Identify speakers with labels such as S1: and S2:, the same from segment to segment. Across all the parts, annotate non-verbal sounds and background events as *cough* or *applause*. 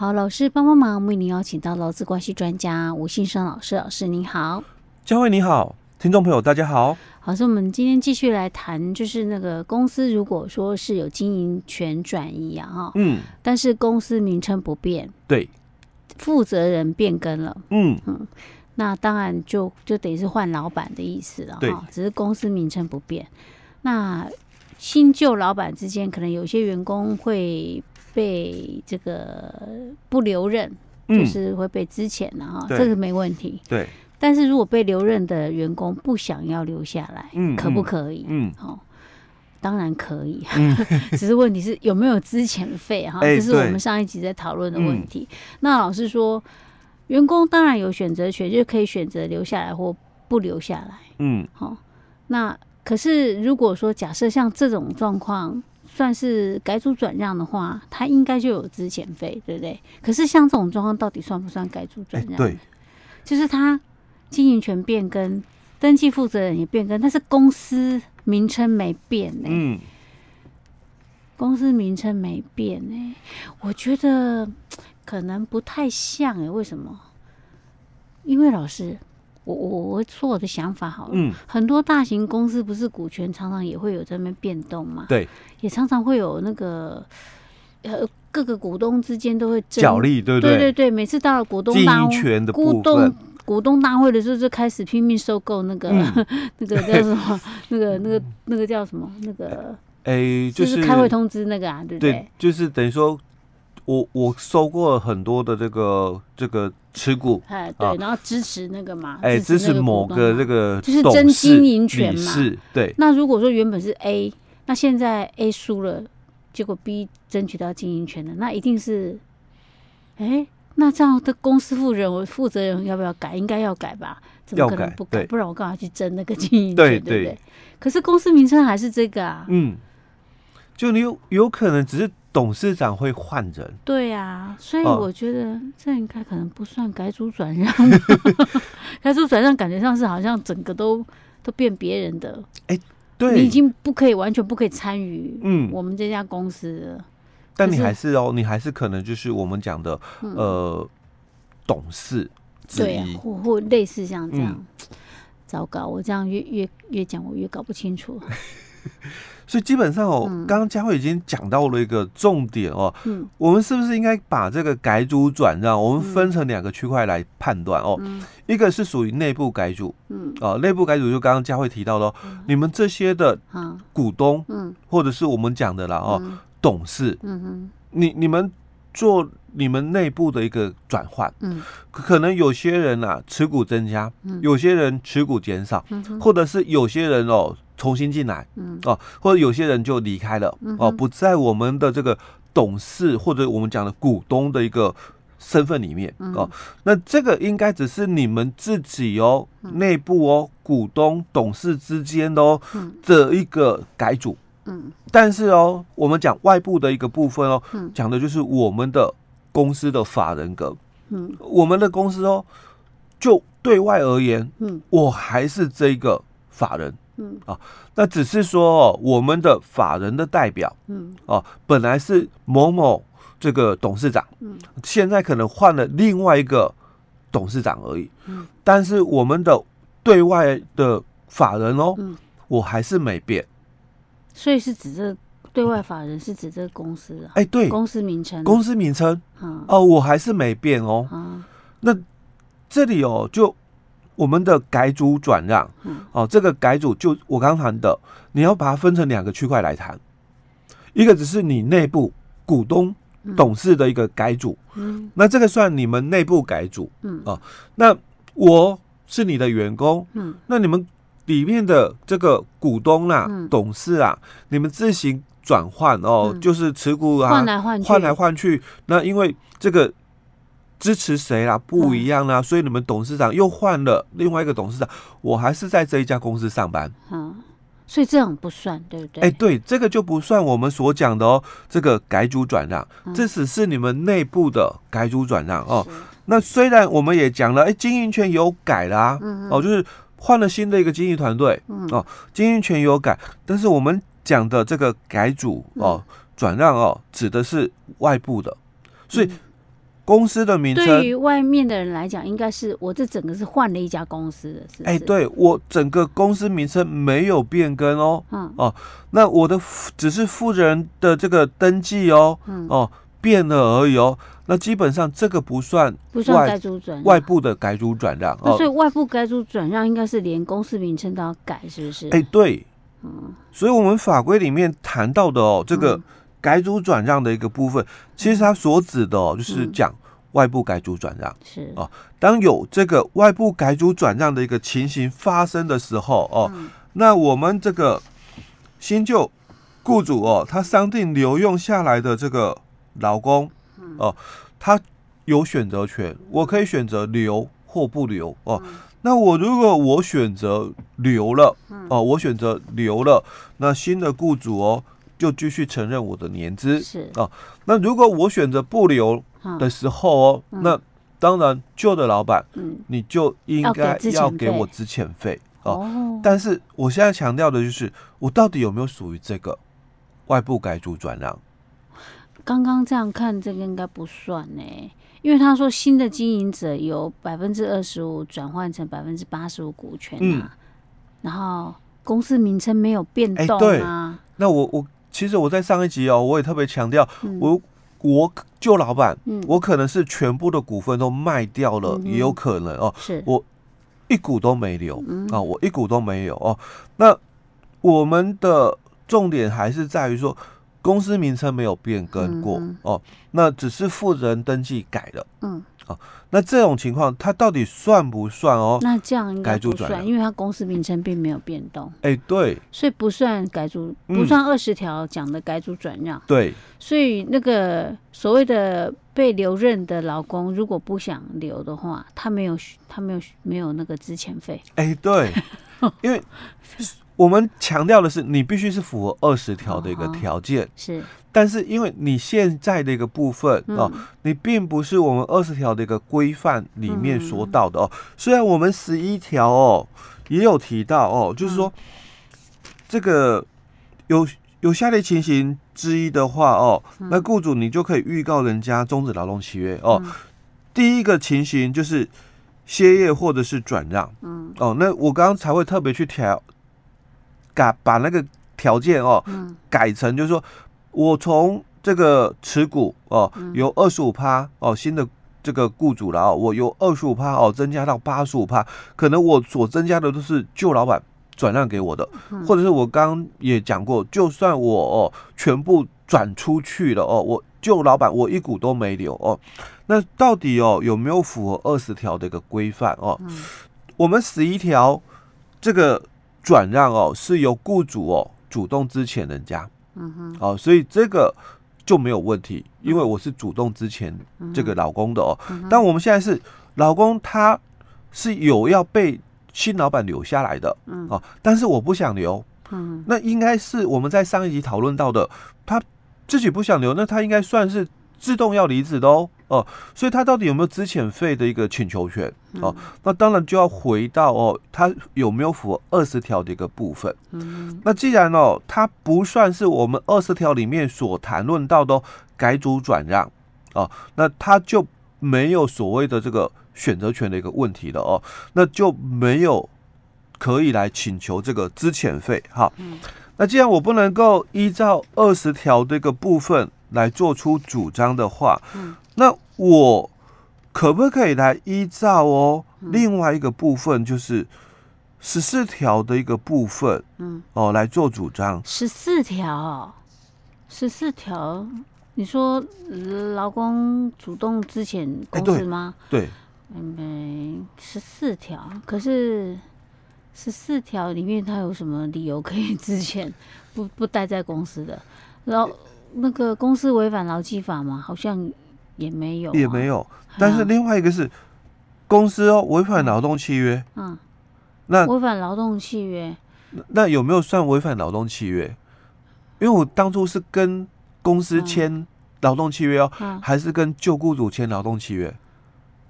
S1: 好，老师帮帮忙，为您邀请到劳资关系专家吴信生老师，老师您好，
S2: 佳慧你好，听众朋友大家好。
S1: 好，所以我们今天继续来谈，就是那个公司如果说是有经营权转移啊，哈，
S2: 嗯，
S1: 但是公司名称不变，
S2: 对，
S1: 负责人变更了，
S2: 嗯。
S1: 嗯，那当然就就等于是换老板的意思了，哈，只是公司名称不变。那新旧老板之间，可能有些员工会被这个不留任，嗯、就是会被资遣的哈，这个没问题，
S2: 对。
S1: 但是如果被留任的员工不想要留下来，
S2: 嗯，
S1: 可不可以？
S2: 嗯，
S1: 好、哦，当然可以，
S2: 嗯、*laughs*
S1: 只是问题是有没有资遣费哈？这是我们上一集在讨论的问题。欸、那老师说，员工当然有选择权，就可以选择留下来或不留下来。
S2: 嗯，
S1: 好、哦，那可是如果说假设像这种状况算是改组转让的话，他应该就有资遣费，对不对？可是像这种状况，到底算不算改组转让？
S2: 欸、对，
S1: 就是他。经营权变更，登记负责人也变更，但是公司名称没变呢、欸。
S2: 嗯，
S1: 公司名称没变呢、欸，我觉得 *tsk* 可能不太像哎、欸。为什么？因为老师，我我我说我的想法好了。
S2: 嗯，
S1: 很多大型公司不是股权常常也会有在那边变动嘛？
S2: 对，
S1: 也常常会有那个呃各个股东之间都会
S2: 角力，对不对？
S1: 对对对，每次到了股东大
S2: 会，
S1: 股东。股东大会的时候就开始拼命收购那个、嗯、*laughs* 那个叫什么？那个那个那个叫什么？那个
S2: 哎、欸，就是、
S1: 就是开会通知那个啊，对不对？
S2: 对，就是等于说，我我收过了很多的这个这个持股，
S1: 哎，对，然后支持那个嘛，
S2: 哎、欸，支持某个这个
S1: 就是争经营权嘛，
S2: 是，对。
S1: 那如果说原本是 A，那现在 A 输了，结果 B 争取到经营权了，那一定是，哎、欸。那这样的公司负责人，我负责人要不要改？应该要改吧？怎么可能不改？改不然我干嘛去争那个经营权？对，对不对？可是公司名称还是这个啊。嗯，
S2: 就你有有可能只是董事长会换人。
S1: 对啊，所以我觉得这应该可能不算改组转让。*laughs* 改组转让感觉上是好像整个都都变别人的。哎、欸，对，你已经不可以完全不可以参与。嗯，我们这家公司了。
S2: 但你还是哦，你还是可能就是我们讲的、嗯、呃董事之一，
S1: 对啊、或或类似像这样。嗯、糟糕，我这样越越越讲，我越搞不清楚。*laughs*
S2: 所以基本上哦，刚刚佳慧已经讲到了一个重点哦。嗯，我们是不是应该把这个改组转让，我们分成两个区块来判断哦？嗯、一个是属于内部改组，嗯，啊，内部改组就刚刚佳慧提到的、哦，嗯、你们这些的股东，嗯，或者是我们讲的啦哦。嗯。董事，嗯哼，你你们做你们内部的一个转换，嗯，可能有些人啊持股增加，嗯，有些人持股减少，嗯哼，或者是有些人哦重新进来，嗯，哦，或者有些人就离开了，嗯，哦，不在我们的这个董事或者我们讲的股东的一个身份里面，哦，那这个应该只是你们自己哦内部哦股东董事之间哦的一个改组。嗯，但是哦，我们讲外部的一个部分哦，讲的就是我们的公司的法人格。嗯，我们的公司哦，就对外而言，嗯，我还是这个法人。嗯啊，那只是说哦，我们的法人的代表，嗯哦，本来是某某这个董事长，嗯，现在可能换了另外一个董事长而已。嗯，但是我们的对外的法人哦，嗯，我还是没变。
S1: 所以是指这对外法人是指这个公司啊？
S2: 哎，对，
S1: 公司名称，
S2: 公司名称，哦，我还是没变哦。那这里哦，就我们的改组转让，哦，这个改组就我刚刚谈的，你要把它分成两个区块来谈，一个只是你内部股东董事的一个改组，嗯，那这个算你们内部改组，嗯，哦，那我是你的员工，嗯，那你们。里面的这个股东啊、嗯、董事啊，你们自行转换哦，嗯、就是持股啊，换来换去，换来换去。那因为这个支持谁啦不一样啦，嗯、所以你们董事长又换了另外一个董事长。我还是在这一家公司上班，
S1: 嗯，所以这样不算，对不对？
S2: 哎，对，这个就不算我们所讲的哦。这个改组转让，嗯、这只是你们内部的改组转让哦。那虽然我们也讲了，哎，经营权有改啦，嗯、哼哦，就是。换了新的一个经营团队，嗯、哦，经营权有改，但是我们讲的这个改组哦，转让哦，指的是外部的，所以公司的名称，
S1: 对于外面的人来讲，应该是我这整个是换了一家公司的，是。哎，
S2: 对我整个公司名称没有变更哦。嗯哦，那我的只是负责人的这个登记哦。嗯哦，变了而已哦。那基本上这个不算
S1: 不算改组转
S2: 外部的改组转让哦。
S1: 所以外部改组转让应该是连公司名称都要改，是不是？
S2: 哎，对。嗯，所以我们法规里面谈到的哦，这个改组转让的一个部分，其实它所指的哦，就是讲外部改组转让。是。哦。当有这个外部改组转让的一个情形发生的时候哦，那我们这个新旧雇主哦，他商定留用下来的这个劳工哦，他有选择权，我可以选择留或不留哦。那我如果我选择留了，哦，我选择留了，那新的雇主哦就继续承认我的年资是哦。那如果我选择不留的时候哦，那当然旧的老板，你就应该要给我资遣费哦。但是我现在强调的就是，我到底有没有属于这个外部改组转让？
S1: 刚刚这样看，这个应该不算呢。因为他说新的经营者由百分之二十五转换成百分之八十五股权啊，嗯、然后公司名称没有变动啊。对，
S2: 那我我其实我在上一集哦，我也特别强调，嗯、我我旧老板，嗯、我可能是全部的股份都卖掉了，嗯、也有可能哦。是，我一股都没留啊、我一股都没有哦。那我们的重点还是在于说。公司名称没有变更过、嗯、哦，那只是负责人登记改了。嗯，哦，那这种情况它到底算不算哦？
S1: 那这样应该不算，因为它公司名称并没有变动。
S2: 哎，对，
S1: 所以不算改组，不算二十条讲的改组转让。嗯、
S2: 对，
S1: 所以那个所谓的被留任的劳工，如果不想留的话，他没有他没有没有那个资遣费。
S2: 哎，对，*laughs* 因为。我们强调的是，你必须是符合二十条的一个条件，哦、是。但是因为你现在的一个部分、嗯、哦，你并不是我们二十条的一个规范里面说到的哦。嗯、虽然我们十一条哦也有提到哦，就是说、嗯、这个有有下列情形之一的话哦，嗯、那雇主你就可以预告人家终止劳动契约哦。嗯、第一个情形就是歇业或者是转让，嗯，哦，那我刚刚才会特别去调。改把那个条件哦，改成就是说，我从这个持股哦，由二十五趴哦，新的这个雇主了哦，我由二十五趴哦增加到八十五趴，可能我所增加的都是旧老板转让给我的，或者是我刚刚也讲过，就算我哦全部转出去了哦，我旧老板我一股都没留哦，那到底哦有没有符合二十条的一个规范哦？我们十一条这个。转让哦，是由雇主哦主动支遣人家，嗯哼，哦，所以这个就没有问题，因为我是主动支遣这个老公的哦。嗯、但我们现在是老公，他是有要被新老板留下来的，嗯，哦，但是我不想留，嗯，那应该是我们在上一集讨论到的，他自己不想留，那他应该算是自动要离职的哦。哦，所以他到底有没有资遣费的一个请求权？哦，那当然就要回到哦，他有没有符合二十条的一个部分？嗯，那既然哦，他不算是我们二十条里面所谈论到的改组转让哦，那他就没有所谓的这个选择权的一个问题了哦，那就没有可以来请求这个资遣费。哈，那既然我不能够依照二十条这个部分来做出主张的话，嗯。那我可不可以来依照哦？另外一个部分就是十四条的一个部分，嗯，哦，来做主张。
S1: 十四条，十四条，你说劳工主动之前公司吗？
S2: 对，
S1: 没十四条。可是十四条里面，他有什么理由可以之前不不待在公司的？然后那个公司违反劳基法吗？好像。也没有，
S2: 也没有。但是另外一个是公司哦，违反劳动契约。嗯，那
S1: 违反劳动契约，
S2: 那有没有算违反劳动契约？因为我当初是跟公司签劳动契约哦，还是跟旧雇主签劳动契约？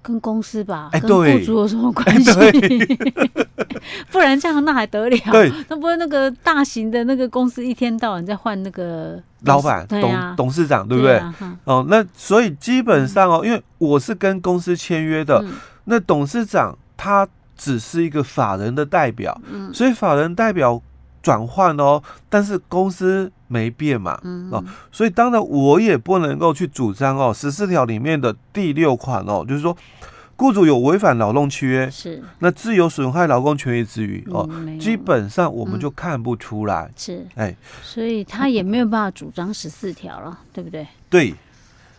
S1: 跟公司吧，
S2: 哎，
S1: 跟雇主有什么关系？*laughs* 不然这样那还得了？
S2: 对，
S1: 那不是那个大型的那个公司一天到晚在换那个
S2: 老板、董董事长，对不对？哦，那所以基本上哦，因为我是跟公司签约的，那董事长他只是一个法人的代表，所以法人代表转换哦，但是公司没变嘛，嗯哦，所以当然我也不能够去主张哦，十四条里面的第六款哦，就是说。雇主有违反劳动契约，是。那自由损害劳工权益之余哦，基本上我们就看不出来，嗯、是。哎，
S1: 所以他也没有办法主张十四条了，*laughs* 对不对？
S2: 对，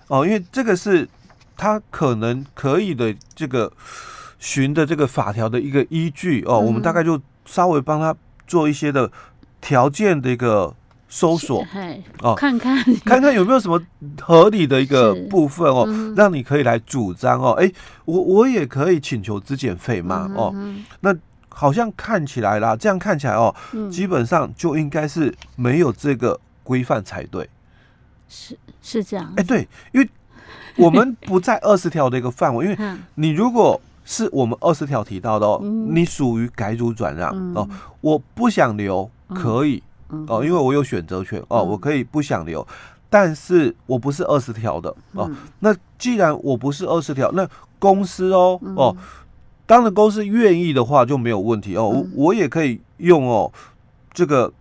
S2: 哦，因为这个是他可能可以的这个循的这个法条的一个依据哦，嗯、我们大概就稍微帮他做一些的条件的一个。搜索
S1: 哦，看看
S2: 看看有没有什么合理的一个部分哦，嗯、让你可以来主张哦。哎、欸，我我也可以请求资检费嘛、嗯、哦。那好像看起来啦，这样看起来哦，嗯、基本上就应该是没有这个规范才对。
S1: 是是这样。哎、
S2: 欸，对，因为我们不在二十条的一个范围，因为 *laughs* 你如果是我们二十条提到的哦，嗯、你属于改组转让、嗯、哦，我不想留可以。哦，因为我有选择权哦，我可以不想留，但是我不是二十条的哦。那既然我不是二十条，那公司哦哦，当然公司愿意的话就没有问题哦。我我也可以用哦这个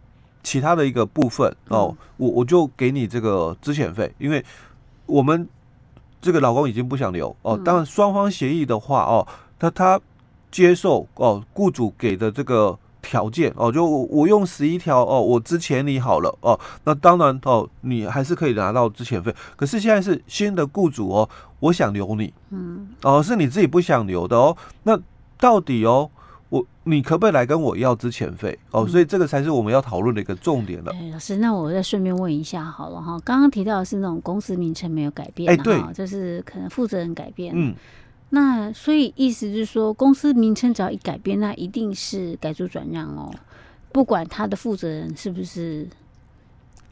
S2: 其他的一个部分哦，我我就给你这个资遣费，因为我们这个老公已经不想留哦。当然双方协议的话哦，他他接受哦雇主给的这个。条件哦，就我用十一条哦，我之前你好了哦，那当然哦，你还是可以拿到之前费。可是现在是新的雇主哦，我想留你，嗯，哦，是你自己不想留的哦。那到底哦，我你可不可以来跟我要之前费哦？所以这个才是我们要讨论的一个重点了。
S1: 哎，老师，那我再顺便问一下好了哈，刚刚提到的是那种公司名称没有改变，哎，对，就是可能负责人改变，嗯。那所以意思就是说，公司名称只要一改变，那一定是改组转让哦，不管他的负责人是不是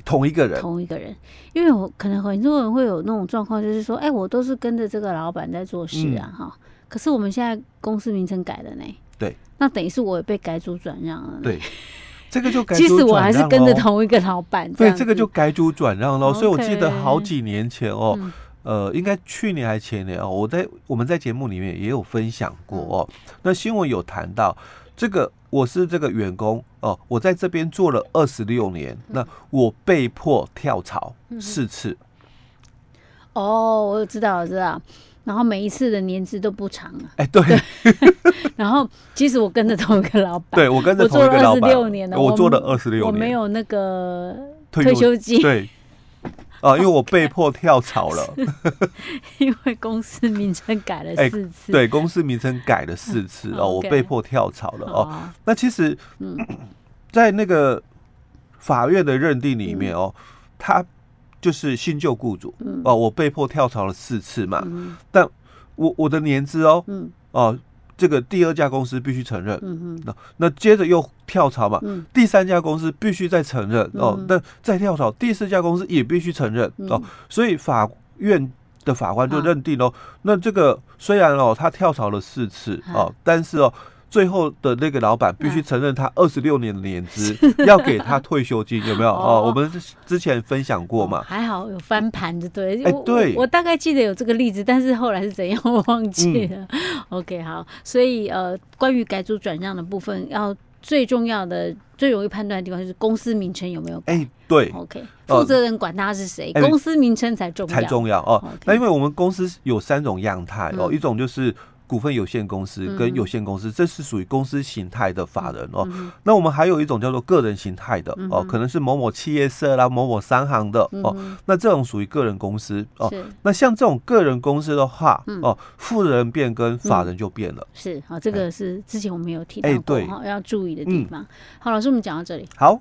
S2: 同一个人，
S1: 同一个人。因为我可能很多人会有那种状况，就是说，哎、欸，我都是跟着这个老板在做事啊，哈、嗯。可是我们现在公司名称改了呢，
S2: 对，
S1: 那等于是我也被改组转让了，
S2: 对，这个就改组 *laughs*
S1: 其实我还是跟着同一个老板，
S2: 对，这个就改组转让了。所以我记得好几年前哦。嗯呃，应该去年还是前年哦，我在我们在节目里面也有分享过哦。那新闻有谈到这个，我是这个员工哦，我在这边做了二十六年，那我被迫跳槽四次。
S1: 哦，我知道，我知道。然后每一次的年资都不长啊。
S2: 哎，对。*laughs*
S1: 然后其实我跟着同一个老板，
S2: 对我跟着同一个老板，我做了二十
S1: 六年了，
S2: 我做了二十六年，
S1: 我没有那个退休金。
S2: 对。啊，因为我被迫跳槽了，*laughs*
S1: 因为公司名称改了四次。
S2: 欸、对，公司名称改了四次哦，我被迫跳槽了哦。那其实，*clears throat* 在那个法院的认定里面哦，他就是新旧雇主哦，我被迫跳槽了四次嘛。但我我的年资哦，哦。这个第二家公司必须承认，嗯哼，那那接着又跳槽嘛，嗯，第三家公司必须再承认哦，那再跳槽，第四家公司也必须承认哦，所以法院的法官就认定哦，那这个虽然哦他跳槽了四次哦，但是哦。最后的那个老板必须承认他二十六年的年资，要给他退休金，有没有？哦，我们之前分享过嘛。
S1: 还好有翻盘的，对。
S2: 哎，对，
S1: 我大概记得有这个例子，但是后来是怎样 *laughs* 我忘记了。OK，好，所以呃，关于改组转让的部分，要最重要的、最容易判断的地方就是公司名称有没有改。
S2: 哎，对。
S1: OK，负责人管他是谁，公司名称才重要。
S2: 才重要哦。那因为我们公司有三种样态哦，一种就是。股份有限公司跟有限公司，这是属于公司形态的法人哦。那我们还有一种叫做个人形态的哦，可能是某某企业社啦、某某商行的哦。那这种属于个人公司哦。那像这种个人公司的话哦，负责人变更，法人就变了。
S1: 是好，这个是之前我们有提到过，要注意的地方。好，老师，我们讲到这里。
S2: 好。